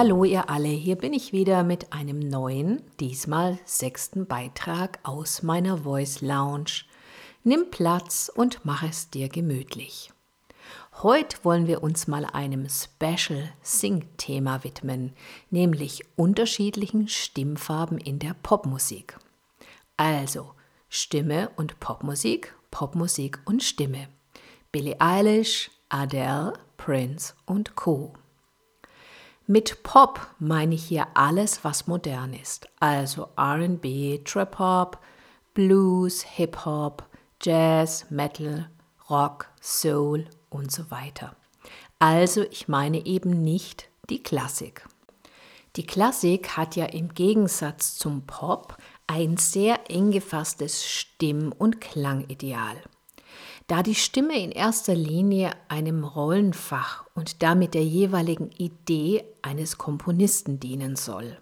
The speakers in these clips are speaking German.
Hallo ihr alle, hier bin ich wieder mit einem neuen, diesmal sechsten Beitrag aus meiner Voice Lounge. Nimm Platz und mach es dir gemütlich. Heute wollen wir uns mal einem Special Sing-Thema widmen, nämlich unterschiedlichen Stimmfarben in der Popmusik. Also Stimme und Popmusik, Popmusik und Stimme. Billie Eilish, Adele, Prince und Co. Mit Pop meine ich hier alles, was modern ist, also RB, Trip Hop, Blues, Hip Hop, Jazz, Metal, Rock, Soul und so weiter. Also ich meine eben nicht die Klassik. Die Klassik hat ja im Gegensatz zum Pop ein sehr eng gefasstes Stimm- und Klangideal da die Stimme in erster Linie einem Rollenfach und damit der jeweiligen Idee eines Komponisten dienen soll.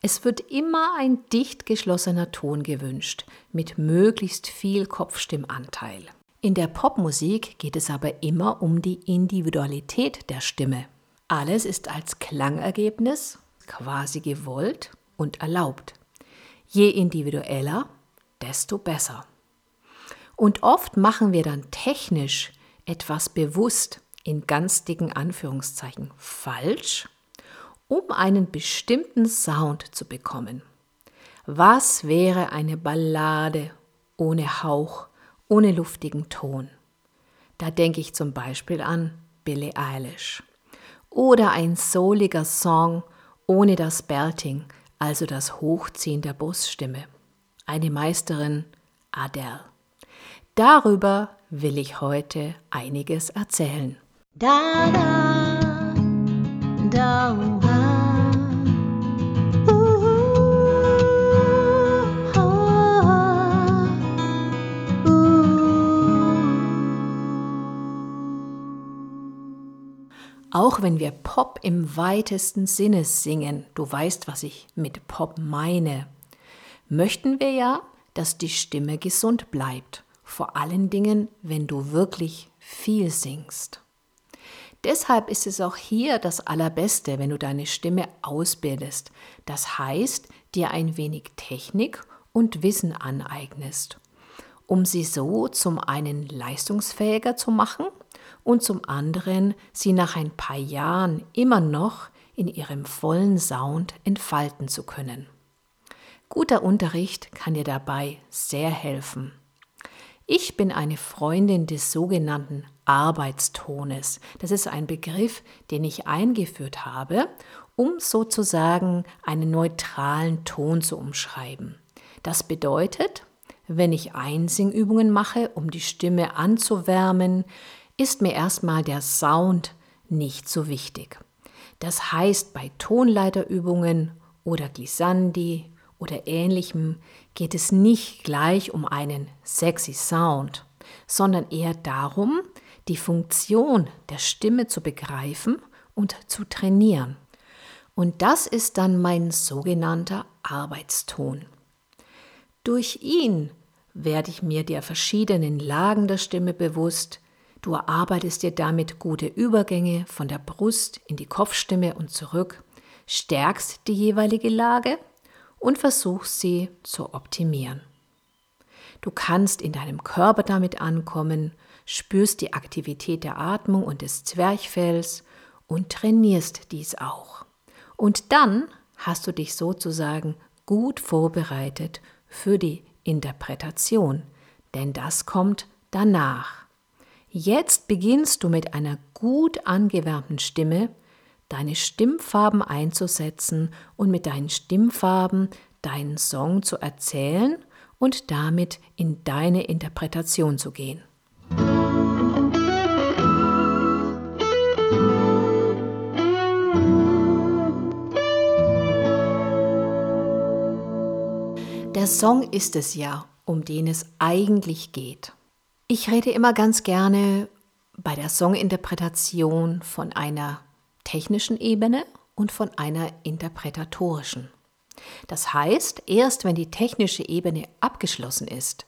Es wird immer ein dicht geschlossener Ton gewünscht, mit möglichst viel Kopfstimmanteil. In der Popmusik geht es aber immer um die Individualität der Stimme. Alles ist als Klangergebnis quasi gewollt und erlaubt. Je individueller, desto besser. Und oft machen wir dann technisch etwas bewusst in ganz dicken Anführungszeichen falsch, um einen bestimmten Sound zu bekommen. Was wäre eine Ballade ohne Hauch, ohne luftigen Ton? Da denke ich zum Beispiel an Billie Eilish. Oder ein souliger Song ohne das Belting, also das Hochziehen der Bruststimme. Eine Meisterin Adele. Darüber will ich heute einiges erzählen. Da, da, da, Auch wenn wir Pop im weitesten Sinne singen, du weißt, was ich mit Pop meine, möchten wir ja, dass die Stimme gesund bleibt vor allen Dingen, wenn du wirklich viel singst. Deshalb ist es auch hier das Allerbeste, wenn du deine Stimme ausbildest. Das heißt, dir ein wenig Technik und Wissen aneignest, um sie so zum einen leistungsfähiger zu machen und zum anderen sie nach ein paar Jahren immer noch in ihrem vollen Sound entfalten zu können. Guter Unterricht kann dir dabei sehr helfen. Ich bin eine Freundin des sogenannten Arbeitstones. Das ist ein Begriff, den ich eingeführt habe, um sozusagen einen neutralen Ton zu umschreiben. Das bedeutet, wenn ich Einsingübungen mache, um die Stimme anzuwärmen, ist mir erstmal der Sound nicht so wichtig. Das heißt, bei Tonleiterübungen oder Glissandi oder ähnlichem geht es nicht gleich um einen sexy Sound, sondern eher darum, die Funktion der Stimme zu begreifen und zu trainieren. Und das ist dann mein sogenannter Arbeitston. Durch ihn werde ich mir der verschiedenen Lagen der Stimme bewusst. Du erarbeitest dir damit gute Übergänge von der Brust in die Kopfstimme und zurück, stärkst die jeweilige Lage und versuchst sie zu optimieren. Du kannst in deinem Körper damit ankommen, spürst die Aktivität der Atmung und des Zwerchfells und trainierst dies auch. Und dann hast du dich sozusagen gut vorbereitet für die Interpretation, denn das kommt danach. Jetzt beginnst du mit einer gut angewärmten Stimme deine Stimmfarben einzusetzen und mit deinen Stimmfarben deinen Song zu erzählen und damit in deine Interpretation zu gehen. Der Song ist es ja, um den es eigentlich geht. Ich rede immer ganz gerne bei der Songinterpretation von einer technischen Ebene und von einer interpretatorischen. Das heißt, erst wenn die technische Ebene abgeschlossen ist,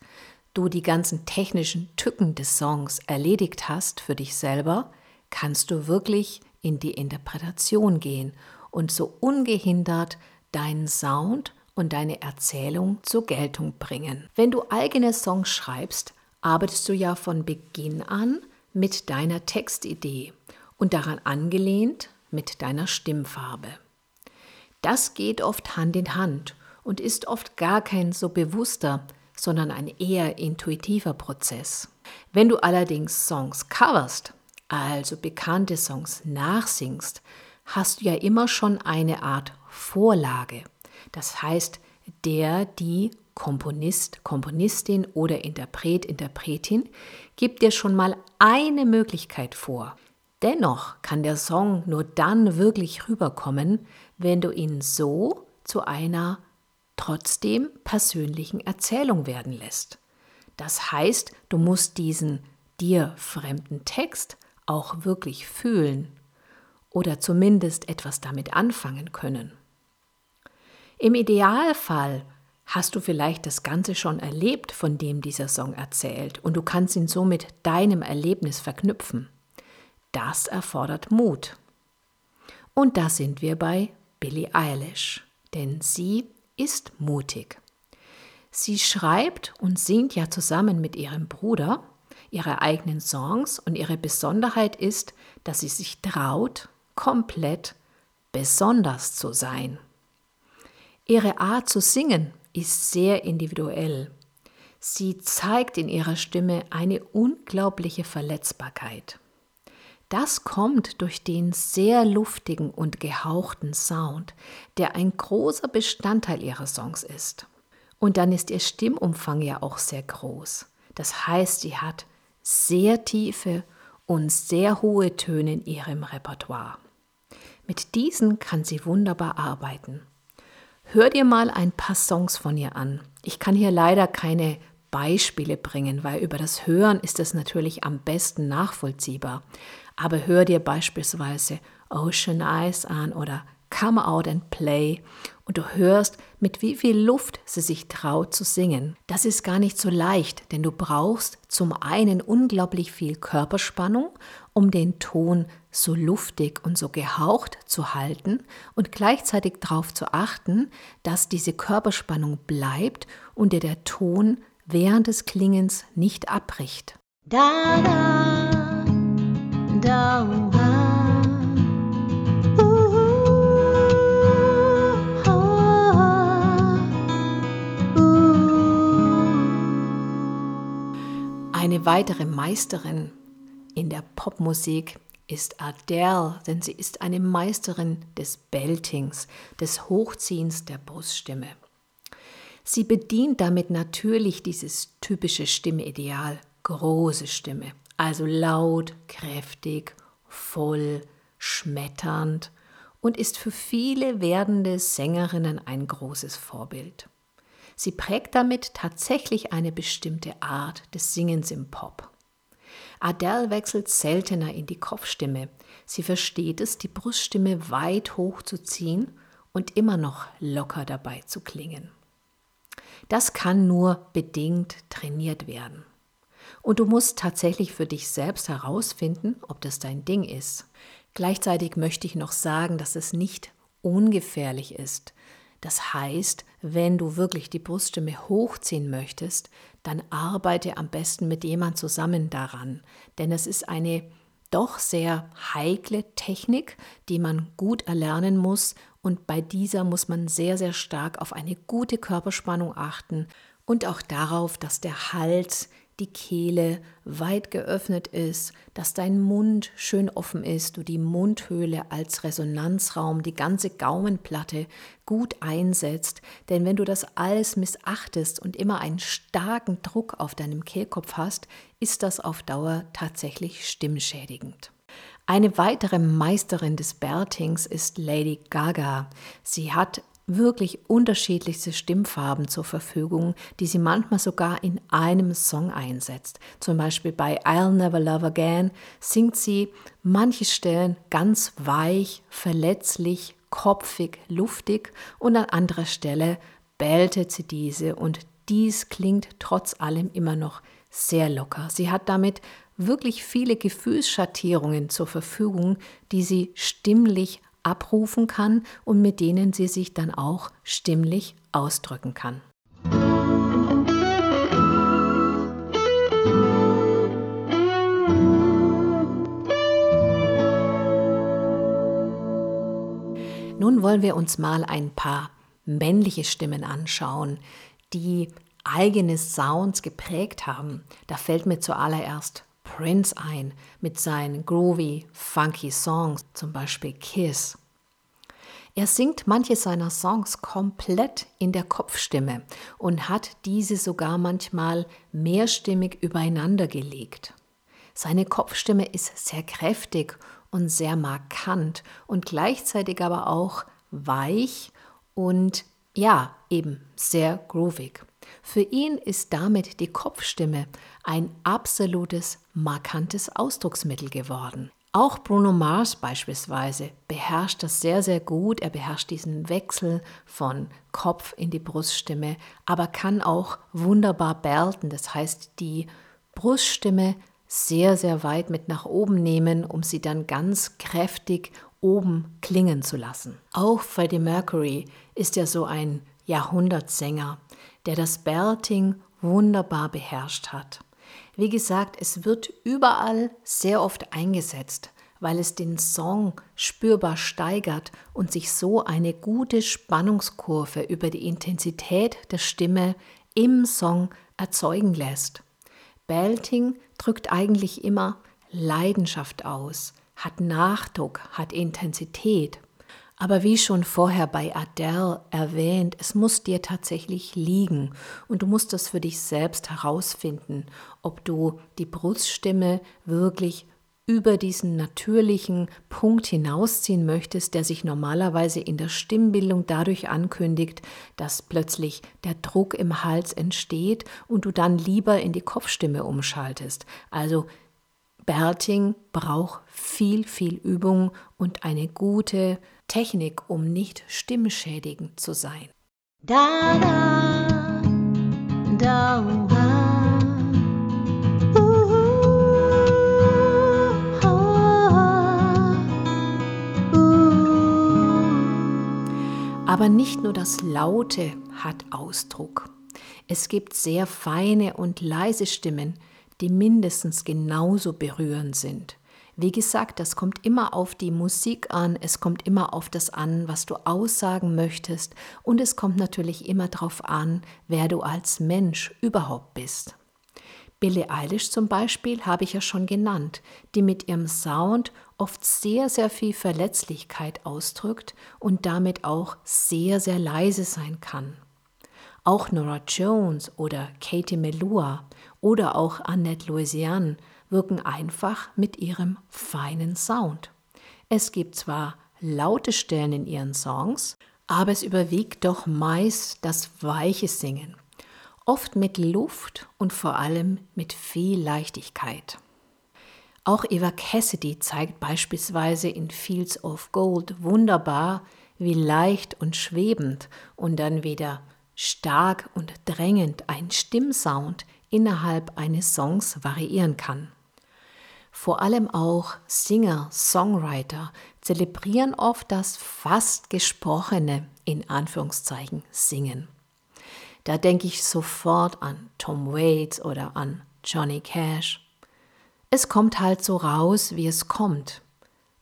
du die ganzen technischen Tücken des Songs erledigt hast für dich selber, kannst du wirklich in die Interpretation gehen und so ungehindert deinen Sound und deine Erzählung zur Geltung bringen. Wenn du eigene Songs schreibst, arbeitest du ja von Beginn an mit deiner Textidee und daran angelehnt mit deiner Stimmfarbe. Das geht oft Hand in Hand und ist oft gar kein so bewusster, sondern ein eher intuitiver Prozess. Wenn du allerdings Songs coverst, also bekannte Songs nachsingst, hast du ja immer schon eine Art Vorlage. Das heißt, der, die Komponist, Komponistin oder Interpret, Interpretin gibt dir schon mal eine Möglichkeit vor. Dennoch kann der Song nur dann wirklich rüberkommen, wenn du ihn so zu einer trotzdem persönlichen Erzählung werden lässt. Das heißt, du musst diesen dir fremden Text auch wirklich fühlen oder zumindest etwas damit anfangen können. Im Idealfall hast du vielleicht das Ganze schon erlebt, von dem dieser Song erzählt, und du kannst ihn somit deinem Erlebnis verknüpfen. Das erfordert Mut. Und da sind wir bei Billie Eilish, denn sie ist mutig. Sie schreibt und singt ja zusammen mit ihrem Bruder ihre eigenen Songs und ihre Besonderheit ist, dass sie sich traut, komplett besonders zu sein. Ihre Art zu singen ist sehr individuell. Sie zeigt in ihrer Stimme eine unglaubliche Verletzbarkeit. Das kommt durch den sehr luftigen und gehauchten Sound, der ein großer Bestandteil ihrer Songs ist. Und dann ist ihr Stimmumfang ja auch sehr groß. Das heißt, sie hat sehr tiefe und sehr hohe Töne in ihrem Repertoire. Mit diesen kann sie wunderbar arbeiten. Hör dir mal ein paar Songs von ihr an. Ich kann hier leider keine Beispiele bringen, weil über das Hören ist es natürlich am besten nachvollziehbar. Aber hör dir beispielsweise Ocean Eyes an oder Come Out and Play und du hörst, mit wie viel Luft sie sich traut zu singen. Das ist gar nicht so leicht, denn du brauchst zum einen unglaublich viel Körperspannung, um den Ton so luftig und so gehaucht zu halten und gleichzeitig darauf zu achten, dass diese Körperspannung bleibt und dir der Ton während des Klingens nicht abbricht. Da, da. Eine weitere Meisterin in der Popmusik ist Adele, denn sie ist eine Meisterin des Beltings, des Hochziehens der Bruststimme. Sie bedient damit natürlich dieses typische Stimmeideal, große Stimme, also laut, kräftig, voll, schmetternd und ist für viele werdende Sängerinnen ein großes Vorbild. Sie prägt damit tatsächlich eine bestimmte Art des Singens im Pop. Adele wechselt seltener in die Kopfstimme. Sie versteht es, die Bruststimme weit hoch zu ziehen und immer noch locker dabei zu klingen. Das kann nur bedingt trainiert werden. Und du musst tatsächlich für dich selbst herausfinden, ob das dein Ding ist. Gleichzeitig möchte ich noch sagen, dass es nicht ungefährlich ist. Das heißt, wenn du wirklich die Bruststimme hochziehen möchtest, dann arbeite am besten mit jemand zusammen daran, denn es ist eine doch sehr heikle Technik, die man gut erlernen muss und bei dieser muss man sehr, sehr stark auf eine gute Körperspannung achten und auch darauf, dass der Hals die Kehle weit geöffnet ist, dass dein Mund schön offen ist, du die Mundhöhle als Resonanzraum, die ganze Gaumenplatte gut einsetzt. Denn wenn du das alles missachtest und immer einen starken Druck auf deinem Kehlkopf hast, ist das auf Dauer tatsächlich stimmschädigend. Eine weitere Meisterin des Bertings ist Lady Gaga. Sie hat wirklich unterschiedlichste Stimmfarben zur Verfügung, die sie manchmal sogar in einem Song einsetzt. Zum Beispiel bei I'll Never Love Again singt sie manche Stellen ganz weich, verletzlich, kopfig, luftig und an anderer Stelle bältet sie diese und dies klingt trotz allem immer noch sehr locker. Sie hat damit wirklich viele Gefühlsschattierungen zur Verfügung, die sie stimmlich abrufen kann und mit denen sie sich dann auch stimmlich ausdrücken kann. Nun wollen wir uns mal ein paar männliche Stimmen anschauen, die eigene Sounds geprägt haben. Da fällt mir zuallererst Prince ein mit seinen groovy, funky Songs, zum Beispiel Kiss. Er singt manche seiner Songs komplett in der Kopfstimme und hat diese sogar manchmal mehrstimmig übereinander gelegt. Seine Kopfstimme ist sehr kräftig und sehr markant und gleichzeitig aber auch weich und ja, eben sehr groovig. Für ihn ist damit die Kopfstimme ein absolutes, markantes Ausdrucksmittel geworden. Auch Bruno Mars beispielsweise beherrscht das sehr, sehr gut. Er beherrscht diesen Wechsel von Kopf in die Bruststimme, aber kann auch wunderbar belten. Das heißt, die Bruststimme sehr, sehr weit mit nach oben nehmen, um sie dann ganz kräftig oben klingen zu lassen. Auch Freddie Mercury ist ja so ein Jahrhundertsänger, der das Belting wunderbar beherrscht hat. Wie gesagt, es wird überall sehr oft eingesetzt, weil es den Song spürbar steigert und sich so eine gute Spannungskurve über die Intensität der Stimme im Song erzeugen lässt. Belting drückt eigentlich immer Leidenschaft aus, hat Nachdruck, hat Intensität. Aber wie schon vorher bei Adele erwähnt, es muss dir tatsächlich liegen und du musst das für dich selbst herausfinden, ob du die Bruststimme wirklich über diesen natürlichen Punkt hinausziehen möchtest, der sich normalerweise in der Stimmbildung dadurch ankündigt, dass plötzlich der Druck im Hals entsteht und du dann lieber in die Kopfstimme umschaltest. Also Berting braucht viel, viel Übung und eine gute Technik, um nicht stimmschädigend zu sein. Da, da, da, Aber nicht nur das Laute hat Ausdruck. Es gibt sehr feine und leise Stimmen, die mindestens genauso berührend sind. Wie gesagt, das kommt immer auf die Musik an, es kommt immer auf das an, was du aussagen möchtest und es kommt natürlich immer darauf an, wer du als Mensch überhaupt bist. Billie Eilish zum Beispiel habe ich ja schon genannt, die mit ihrem Sound oft sehr, sehr viel Verletzlichkeit ausdrückt und damit auch sehr, sehr leise sein kann. Auch Nora Jones oder Katie Melua oder auch Annette Louisiane wirken einfach mit ihrem feinen Sound. Es gibt zwar laute Stellen in ihren Songs, aber es überwiegt doch meist das weiche Singen, oft mit Luft und vor allem mit viel Leichtigkeit. Auch Eva Cassidy zeigt beispielsweise in Fields of Gold wunderbar, wie leicht und schwebend und dann wieder stark und drängend ein Stimmsound innerhalb eines Songs variieren kann. Vor allem auch Singer, Songwriter zelebrieren oft das fast gesprochene, in Anführungszeichen, Singen. Da denke ich sofort an Tom Waits oder an Johnny Cash. Es kommt halt so raus, wie es kommt.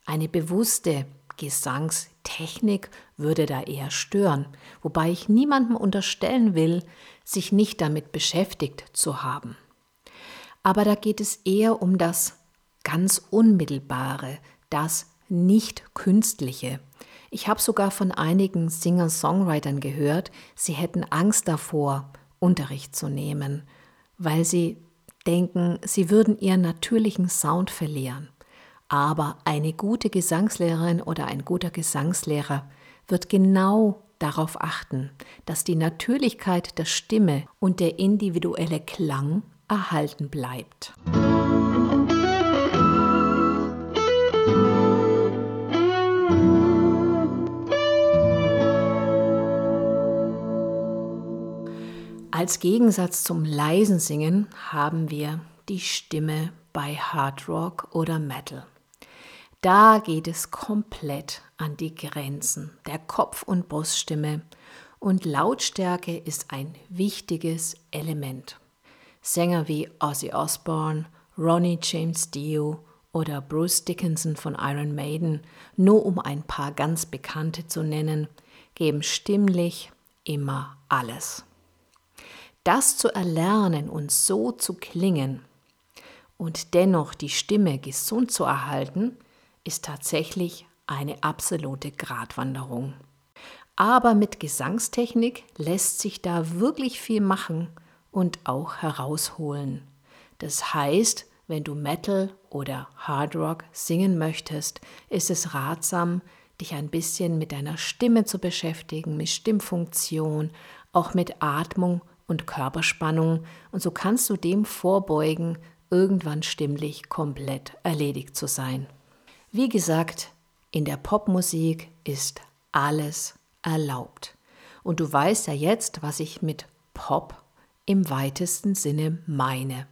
Eine bewusste Gesangstechnik würde da eher stören, wobei ich niemandem unterstellen will, sich nicht damit beschäftigt zu haben. Aber da geht es eher um das ganz Unmittelbare, das Nicht-Künstliche. Ich habe sogar von einigen Singer-Songwritern gehört, sie hätten Angst davor, Unterricht zu nehmen, weil sie denken, sie würden ihren natürlichen Sound verlieren. Aber eine gute Gesangslehrerin oder ein guter Gesangslehrer wird genau darauf achten, dass die Natürlichkeit der Stimme und der individuelle Klang erhalten bleibt. Als Gegensatz zum leisen Singen haben wir die Stimme bei Hard Rock oder Metal. Da geht es komplett an die Grenzen der Kopf- und Bruststimme und Lautstärke ist ein wichtiges Element. Sänger wie Ozzy Osbourne, Ronnie James Dio oder Bruce Dickinson von Iron Maiden, nur um ein paar ganz bekannte zu nennen, geben stimmlich immer alles. Das zu erlernen und so zu klingen und dennoch die Stimme gesund zu erhalten, ist tatsächlich eine absolute Gratwanderung. Aber mit Gesangstechnik lässt sich da wirklich viel machen und auch herausholen. Das heißt, wenn du Metal oder Hard Rock singen möchtest, ist es ratsam, dich ein bisschen mit deiner Stimme zu beschäftigen, mit Stimmfunktion, auch mit Atmung und Körperspannung und so kannst du dem vorbeugen, irgendwann stimmlich komplett erledigt zu sein. Wie gesagt, in der Popmusik ist alles erlaubt. Und du weißt ja jetzt, was ich mit Pop im weitesten Sinne meine.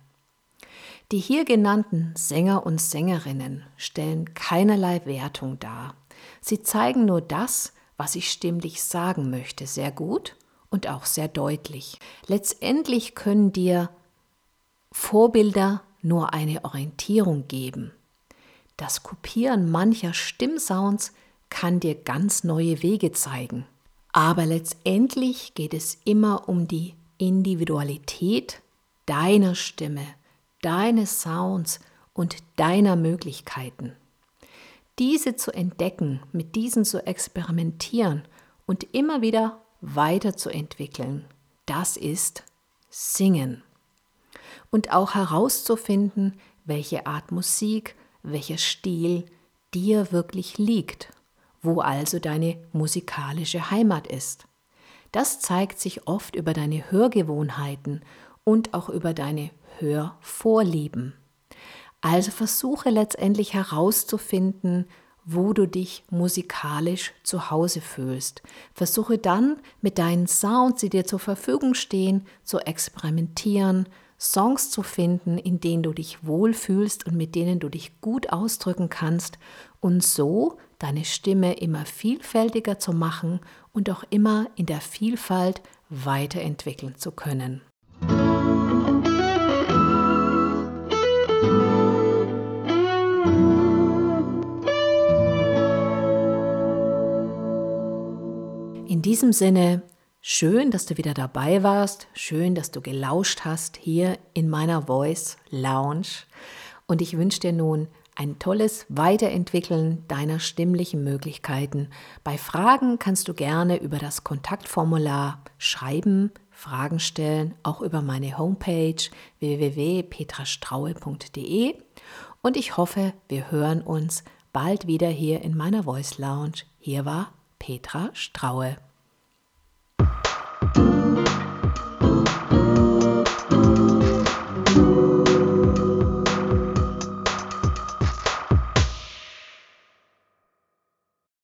Die hier genannten Sänger und Sängerinnen stellen keinerlei Wertung dar. Sie zeigen nur das, was ich stimmlich sagen möchte, sehr gut und auch sehr deutlich. Letztendlich können dir Vorbilder nur eine Orientierung geben. Das Kopieren mancher Stimmsounds kann dir ganz neue Wege zeigen. Aber letztendlich geht es immer um die Individualität deiner Stimme, deines Sounds und deiner Möglichkeiten. Diese zu entdecken, mit diesen zu experimentieren und immer wieder weiterzuentwickeln, das ist Singen. Und auch herauszufinden, welche Art Musik, welcher Stil dir wirklich liegt, wo also deine musikalische Heimat ist. Das zeigt sich oft über deine Hörgewohnheiten und auch über deine Hörvorlieben. Also versuche letztendlich herauszufinden, wo du dich musikalisch zu Hause fühlst. Versuche dann mit deinen Sounds, die dir zur Verfügung stehen, zu experimentieren, Songs zu finden, in denen du dich wohlfühlst und mit denen du dich gut ausdrücken kannst und so deine Stimme immer vielfältiger zu machen und auch immer in der Vielfalt weiterentwickeln zu können. Diesem Sinne, schön, dass du wieder dabei warst, schön, dass du gelauscht hast hier in meiner Voice Lounge und ich wünsche dir nun ein tolles Weiterentwickeln deiner stimmlichen Möglichkeiten. Bei Fragen kannst du gerne über das Kontaktformular schreiben, Fragen stellen, auch über meine Homepage www.petrastraue.de und ich hoffe, wir hören uns bald wieder hier in meiner Voice Lounge. Hier war Petra Straue. Thank you.